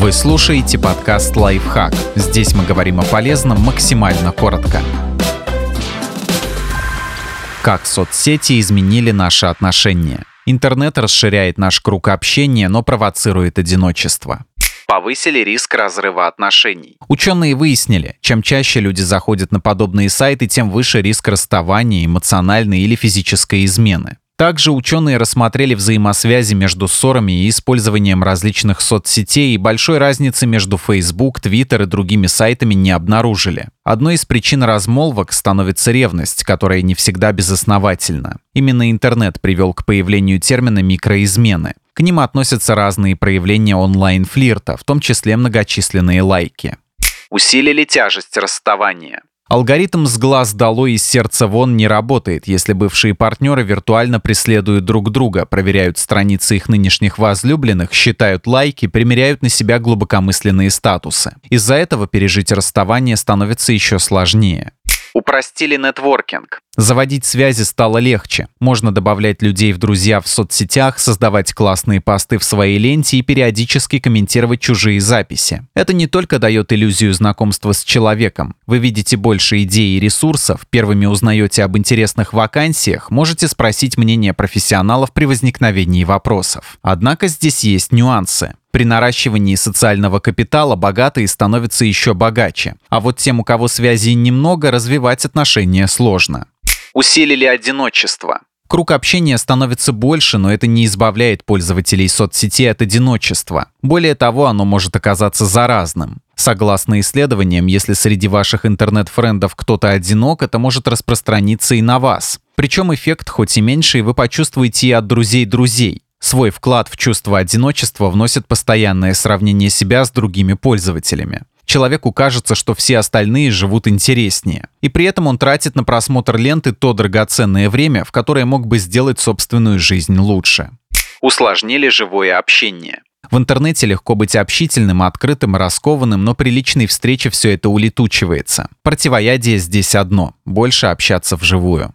Вы слушаете подкаст «Лайфхак». Здесь мы говорим о полезном максимально коротко. Как соцсети изменили наши отношения? Интернет расширяет наш круг общения, но провоцирует одиночество повысили риск разрыва отношений. Ученые выяснили, чем чаще люди заходят на подобные сайты, тем выше риск расставания, эмоциональной или физической измены. Также ученые рассмотрели взаимосвязи между ссорами и использованием различных соцсетей, и большой разницы между Facebook, Twitter и другими сайтами не обнаружили. Одной из причин размолвок становится ревность, которая не всегда безосновательна. Именно интернет привел к появлению термина «микроизмены». К ним относятся разные проявления онлайн-флирта, в том числе многочисленные лайки. Усилили тяжесть расставания. Алгоритм «с глаз долой из сердца вон» не работает, если бывшие партнеры виртуально преследуют друг друга, проверяют страницы их нынешних возлюбленных, считают лайки, примеряют на себя глубокомысленные статусы. Из-за этого пережить расставание становится еще сложнее. Упростили нетворкинг. Заводить связи стало легче. Можно добавлять людей в друзья в соцсетях, создавать классные посты в своей ленте и периодически комментировать чужие записи. Это не только дает иллюзию знакомства с человеком. Вы видите больше идей и ресурсов, первыми узнаете об интересных вакансиях, можете спросить мнение профессионалов при возникновении вопросов. Однако здесь есть нюансы. При наращивании социального капитала богатые становятся еще богаче, а вот тем, у кого связей немного, развивать отношения сложно усилили одиночество. Круг общения становится больше, но это не избавляет пользователей соцсети от одиночества. Более того, оно может оказаться заразным. Согласно исследованиям, если среди ваших интернет-френдов кто-то одинок, это может распространиться и на вас. Причем эффект хоть и меньший, вы почувствуете и от друзей друзей. Свой вклад в чувство одиночества вносит постоянное сравнение себя с другими пользователями человеку кажется, что все остальные живут интереснее. И при этом он тратит на просмотр ленты то драгоценное время, в которое мог бы сделать собственную жизнь лучше. Усложнили живое общение. В интернете легко быть общительным, открытым, раскованным, но при личной встрече все это улетучивается. Противоядие здесь одно – больше общаться вживую.